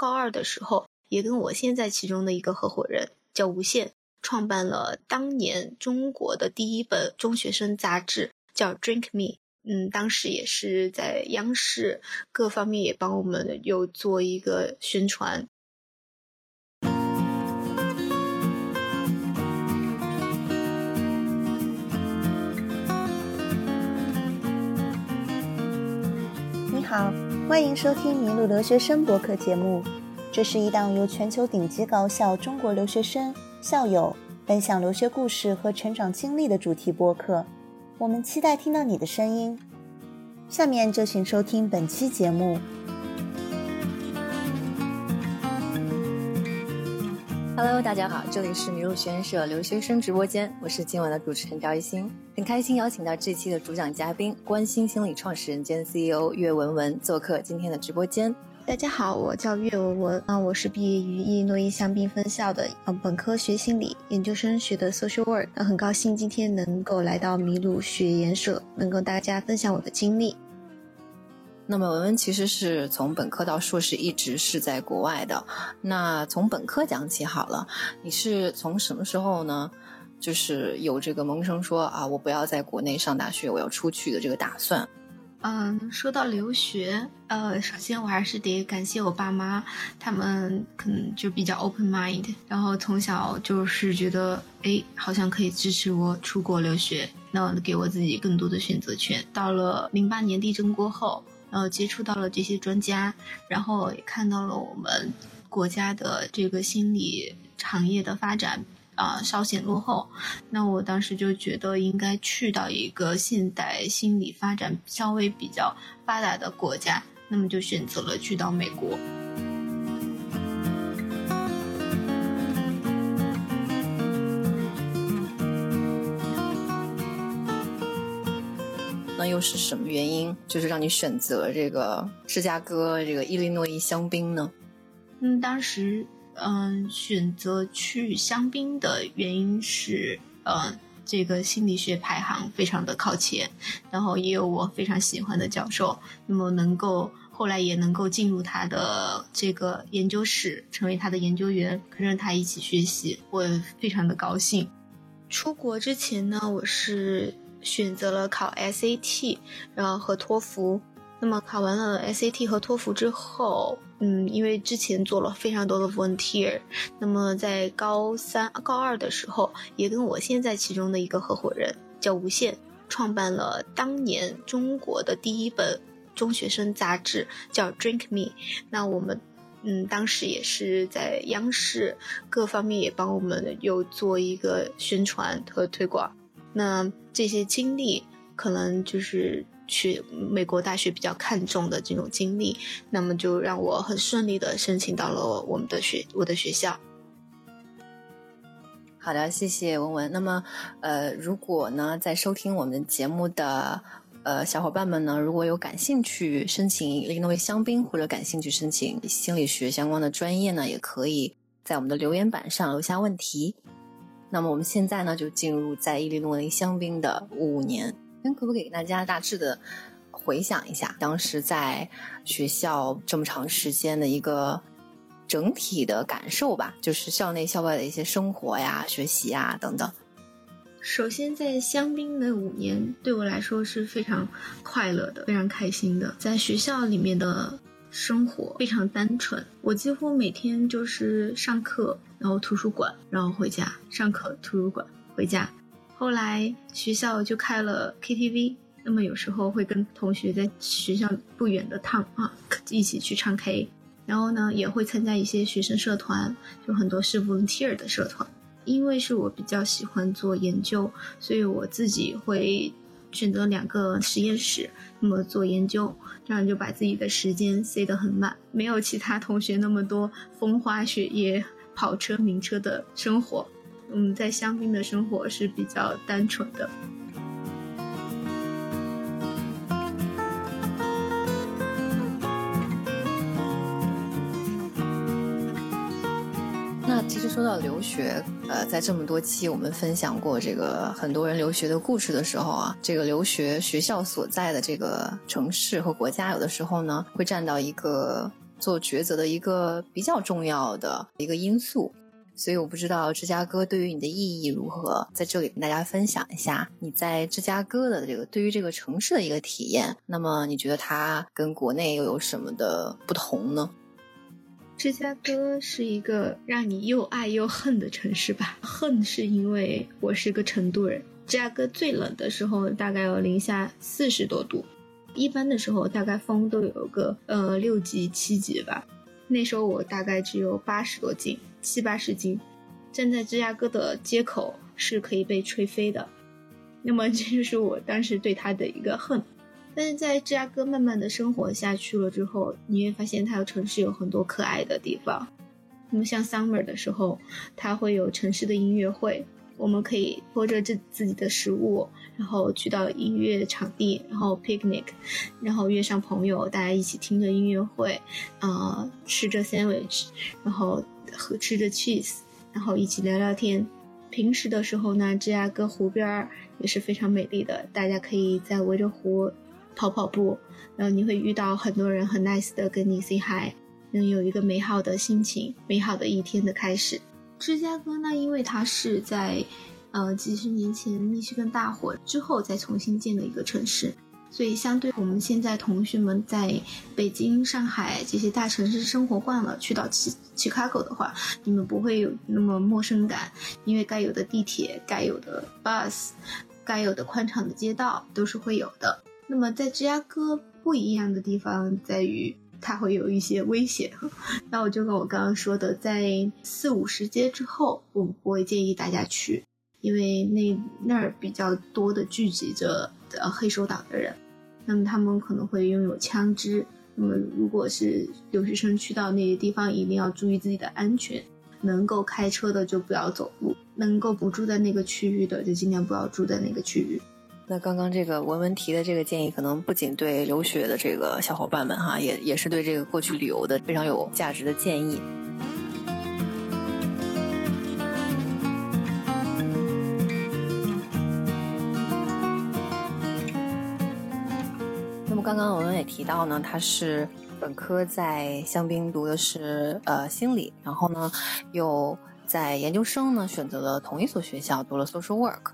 高二的时候，也跟我现在其中的一个合伙人叫吴宪，创办了当年中国的第一本中学生杂志，叫《Drink Me》。嗯，当时也是在央视各方面也帮我们有做一个宣传。好，欢迎收听《迷路留学生》博客节目。这是一档由全球顶级高校中国留学生、校友分享留学故事和成长经历的主题播客。我们期待听到你的声音。下面就请收听本期节目。Hello，大家好，这里是麋鹿学院社留学生直播间，我是今晚的主持人赵一新，很开心邀请到这期的主讲嘉宾关心心理创始人兼 CEO 岳文文做客今天的直播间。大家好，我叫岳文文啊，我是毕业于伊诺伊香槟分校的，嗯，本科学心理，研究生学的 social work。那很高兴今天能够来到麋鹿学研社，能跟大家分享我的经历。那么文文其实是从本科到硕士一直是在国外的。那从本科讲起好了，你是从什么时候呢？就是有这个萌生说啊，我不要在国内上大学，我要出去的这个打算。嗯，说到留学，呃，首先我还是得感谢我爸妈，他们可能就比较 open mind，然后从小就是觉得，哎，好像可以支持我出国留学，那给我自己更多的选择权。到了零八年地震过后，呃，接触到了这些专家，然后也看到了我们国家的这个心理行业的发展。啊，稍显落后。那我当时就觉得应该去到一个现代心理发展稍微比较发达的国家，那么就选择了去到美国。是什么原因，就是让你选择这个芝加哥这个伊利诺伊香槟呢？嗯，当时。嗯，选择去香槟的原因是，嗯，这个心理学排行非常的靠前，然后也有我非常喜欢的教授，那么能够后来也能够进入他的这个研究室，成为他的研究员，跟着他一起学习，我非常的高兴。出国之前呢，我是选择了考 SAT，然后和托福。那么考完了 SAT 和托福之后，嗯，因为之前做了非常多的 volunteer，那么在高三、高二的时候，也跟我现在其中的一个合伙人叫吴宪，创办了当年中国的第一本中学生杂志，叫《Drink Me》。那我们，嗯，当时也是在央视各方面也帮我们有做一个宣传和推广。那这些经历可能就是。去美国大学比较看重的这种经历，那么就让我很顺利的申请到了我们的学我的学校。好的，谢谢文文。那么，呃，如果呢在收听我们节目的呃小伙伴们呢，如果有感兴趣申请伊利诺伊香槟或者感兴趣申请心理学相关的专业呢，也可以在我们的留言板上留下问题。那么我们现在呢就进入在伊利诺伊香槟的五年。可不可以给大家大致的回想一下，当时在学校这么长时间的一个整体的感受吧？就是校内校外的一些生活呀、学习呀等等。首先，在香槟的五年对我来说是非常快乐的、非常开心的。在学校里面的生活非常单纯，我几乎每天就是上课，然后图书馆，然后回家，上课、图书馆、回家。后来学校就开了 KTV，那么有时候会跟同学在学校不远的趟啊一起去唱 K，然后呢也会参加一些学生社团，就很多是 volunteer 的社团。因为是我比较喜欢做研究，所以我自己会选择两个实验室，那么做研究，这样就把自己的时间塞得很满，没有其他同学那么多风花雪月、跑车名车的生活。嗯，在香槟的生活是比较单纯的。那其实说到留学，呃，在这么多期我们分享过这个很多人留学的故事的时候啊，这个留学学校所在的这个城市和国家，有的时候呢会占到一个做抉择的一个比较重要的一个因素。所以我不知道芝加哥对于你的意义如何，在这里跟大家分享一下你在芝加哥的这个对于这个城市的一个体验。那么你觉得它跟国内又有什么的不同呢？芝加哥是一个让你又爱又恨的城市吧？恨是因为我是个成都人。芝加哥最冷的时候大概有零下四十多度，一般的时候大概风都有个呃六级七级吧。那时候我大概只有八十多斤。七八十斤，站在芝加哥的街口是可以被吹飞的。那么这就是我当时对他的一个恨。但是在芝加哥慢慢的生活下去了之后，你会发现它的城市有很多可爱的地方。那么像 summer 的时候，它会有城市的音乐会，我们可以拖着自自己的食物，然后去到音乐场地，然后 picnic，然后约上朋友，大家一起听着音乐会，啊，吃着 sandwich，然后。和吃着 cheese，然后一起聊聊天。平时的时候呢，芝加哥湖边儿也是非常美丽的，大家可以在围着湖跑跑步，然后你会遇到很多人很 nice 的跟你 say hi，能有一个美好的心情，美好的一天的开始。芝加哥呢，因为它是在呃几十年前密西根大火之后再重新建的一个城市。所以，相对我们现在同学们在北京、上海这些大城市生活惯了，去到去去卡口的话，你们不会有那么陌生感，因为该有的地铁、该有的 bus、该有的宽敞的街道都是会有的。那么，在芝加哥不一样的地方在于，它会有一些危险。那我就跟我刚刚说的，在四五十街之后，我不会建议大家去，因为那那儿比较多的聚集着。呃，黑手党的人，那么他们可能会拥有枪支。那么，如果是留学生去到那些地方，一定要注意自己的安全。能够开车的就不要走路，能够不住在那个区域的就尽量不要住在那个区域。那刚刚这个文文提的这个建议，可能不仅对留学的这个小伙伴们哈，也也是对这个过去旅游的非常有价值的建议。那么刚刚文文也提到呢，他是本科在香槟读的是呃心理，然后呢又在研究生呢选择了同一所学校读了 social work，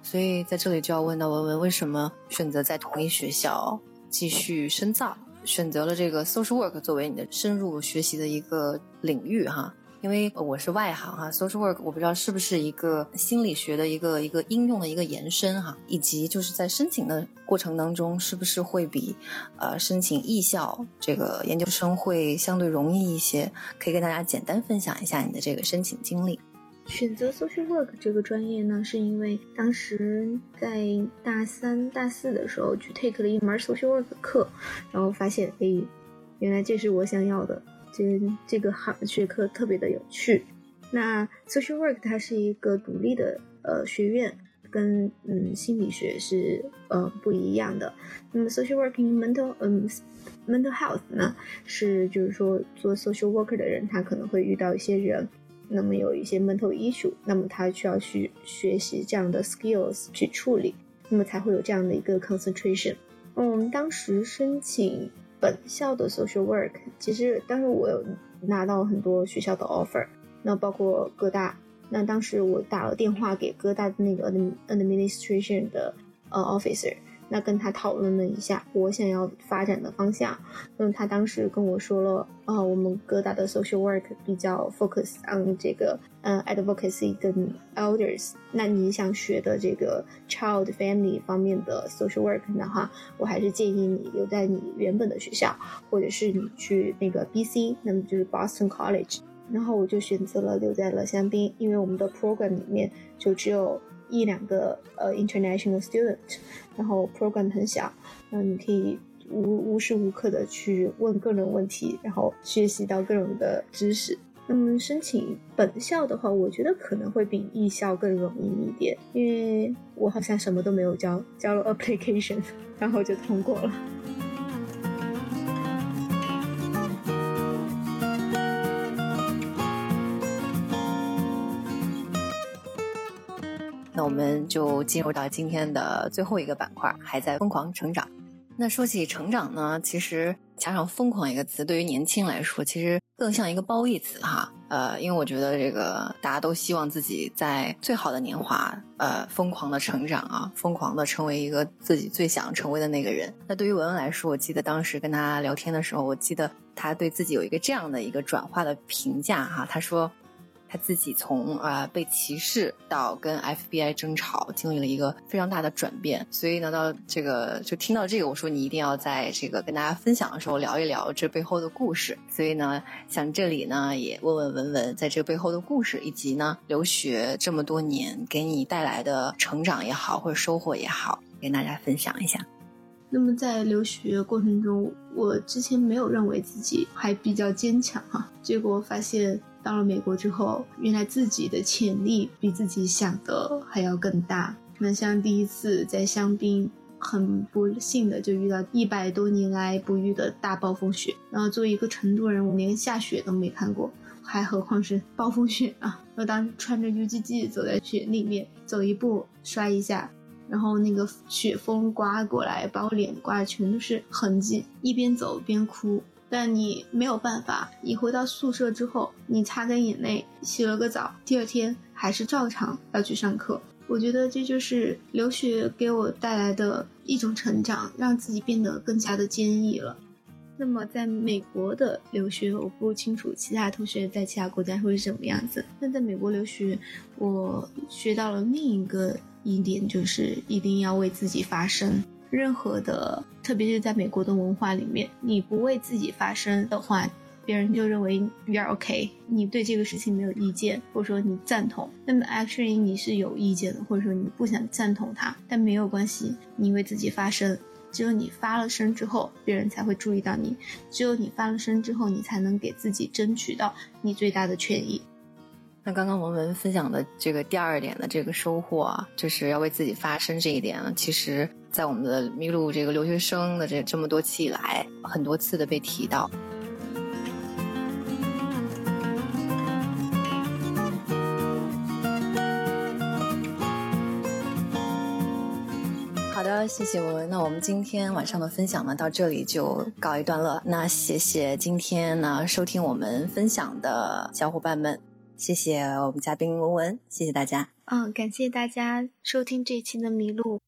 所以在这里就要问到文文为什么选择在同一学校继续深造，选择了这个 social work 作为你的深入学习的一个领域哈。因为我是外行哈，social work 我不知道是不是一个心理学的一个一个应用的一个延伸哈，以及就是在申请的过程当中，是不是会比呃申请艺校这个研究生会相对容易一些？可以跟大家简单分享一下你的这个申请经历。选择 social work 这个专业呢，是因为当时在大三、大四的时候去 take 了一门 social work 课，然后发现哎，原来这是我想要的。这这个行学科特别的有趣。那 social work 它是一个独立的呃学院，跟嗯心理学是呃不一样的。那么 social working mental 嗯 mental health 呢，是就是说做 social worker 的人，他可能会遇到一些人，那么有一些 mental issue，那么他需要去学习这样的 skills 去处理，那么才会有这样的一个 concentration。嗯，我们当时申请。本校的 social work，其实当时我有拿到很多学校的 offer，那包括哥大，那当时我打了电话给哥大的那个 administration 的呃 officer。那跟他讨论了一下我想要发展的方向，那么他当时跟我说了，啊，我们哥大的 social work 比较 focus on 这个，嗯，advocacy 跟 elders。那你想学的这个 child family 方面的 social work 的话，我还是建议你留在你原本的学校，或者是你去那个 BC，那么就是 Boston College。然后我就选择了留在了香槟，因为我们的 program 里面就只有。一两个呃 international student，然后 program 很小，然后你可以无无时无刻的去问各种问题，然后学习到各种的知识。那么申请本校的话，我觉得可能会比艺校更容易一点，因为我好像什么都没有交，交了 application，然后就通过了。那我们就进入到今天的最后一个板块，还在疯狂成长。那说起成长呢，其实，加上“疯狂”一个词，对于年轻来说，其实更像一个褒义词哈。呃，因为我觉得这个大家都希望自己在最好的年华，呃，疯狂的成长啊，疯狂的成为一个自己最想成为的那个人。那对于文文来说，我记得当时跟他聊天的时候，我记得他对自己有一个这样的一个转化的评价哈，他说。他自己从啊被歧视到跟 FBI 争吵，经历了一个非常大的转变。所以呢，到这个就听到这个，我说你一定要在这个跟大家分享的时候聊一聊这背后的故事。所以呢，想这里呢也问问文文，在这背后的故事，以及呢留学这么多年给你带来的成长也好，或者收获也好，跟大家分享一下。那么在留学过程中，我之前没有认为自己还比较坚强哈，结果发现。到了美国之后，原来自己的潜力比自己想的还要更大。那像第一次在香槟，很不幸的就遇到一百多年来不遇的大暴风雪。然后作为一个成都人，我连下雪都没看过，还何况是暴风雪啊！我当时穿着 UGG 走在雪里面，走一步摔一下，然后那个雪风刮过来，把我脸刮全都是痕迹，一边走边哭。但你没有办法，你回到宿舍之后，你擦干眼泪，洗了个澡，第二天还是照常要去上课。我觉得这就是留学给我带来的一种成长，让自己变得更加的坚毅了。那么在美国的留学，我不清楚其他同学在其他国家会是什么样子。那在美国留学，我学到了另一个一点，就是一定要为自己发声。任何的，特别是在美国的文化里面，你不为自己发声的话，别人就认为 you're OK，你对这个事情没有意见，或者说你赞同。那么 actually 你是有意见的，或者说你不想赞同他，但没有关系，你为自己发声。只有你发了声之后，别人才会注意到你；只有你发了声之后，你才能给自己争取到你最大的权益。刚刚文文分享的这个第二点的这个收获啊，就是要为自己发声这一点呢，其实。在我们的迷路这个留学生的这这么多期以来，很多次的被提到。好的，谢谢文文。那我们今天晚上的分享呢，到这里就告一段落。那谢谢今天呢收听我们分享的小伙伴们，谢谢我们嘉宾文文，谢谢大家。嗯，感谢大家收听这一期的迷路。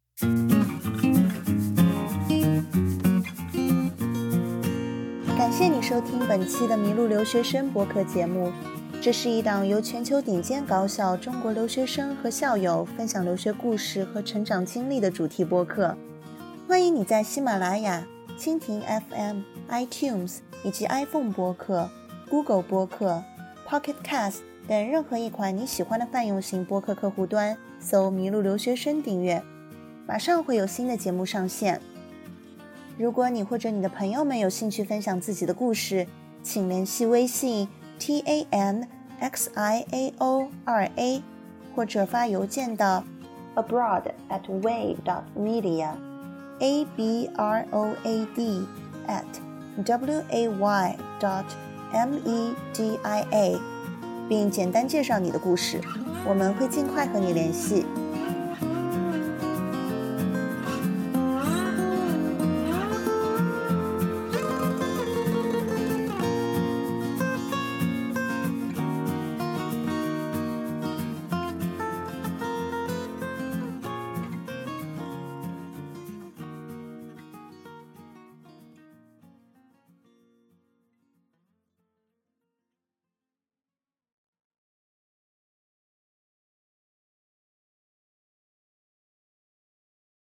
感谢你收听本期的《迷路留学生》博客节目。这是一档由全球顶尖高校中国留学生和校友分享留学故事和成长经历的主题播客。欢迎你在喜马拉雅、蜻蜓 FM、iTunes 以及 iPhone 播客、Google 播客、Pocket Cast 等任何一款你喜欢的泛用型播客客户端搜“麋鹿留学生”订阅。马上会有新的节目上线。如果你或者你的朋友们有兴趣分享自己的故事，请联系微信 t a n x i a o 二 a，或者发邮件到 abroad at way dot media a b r o a d at w a y dot m e d i a，并简单介绍你的故事，我们会尽快和你联系。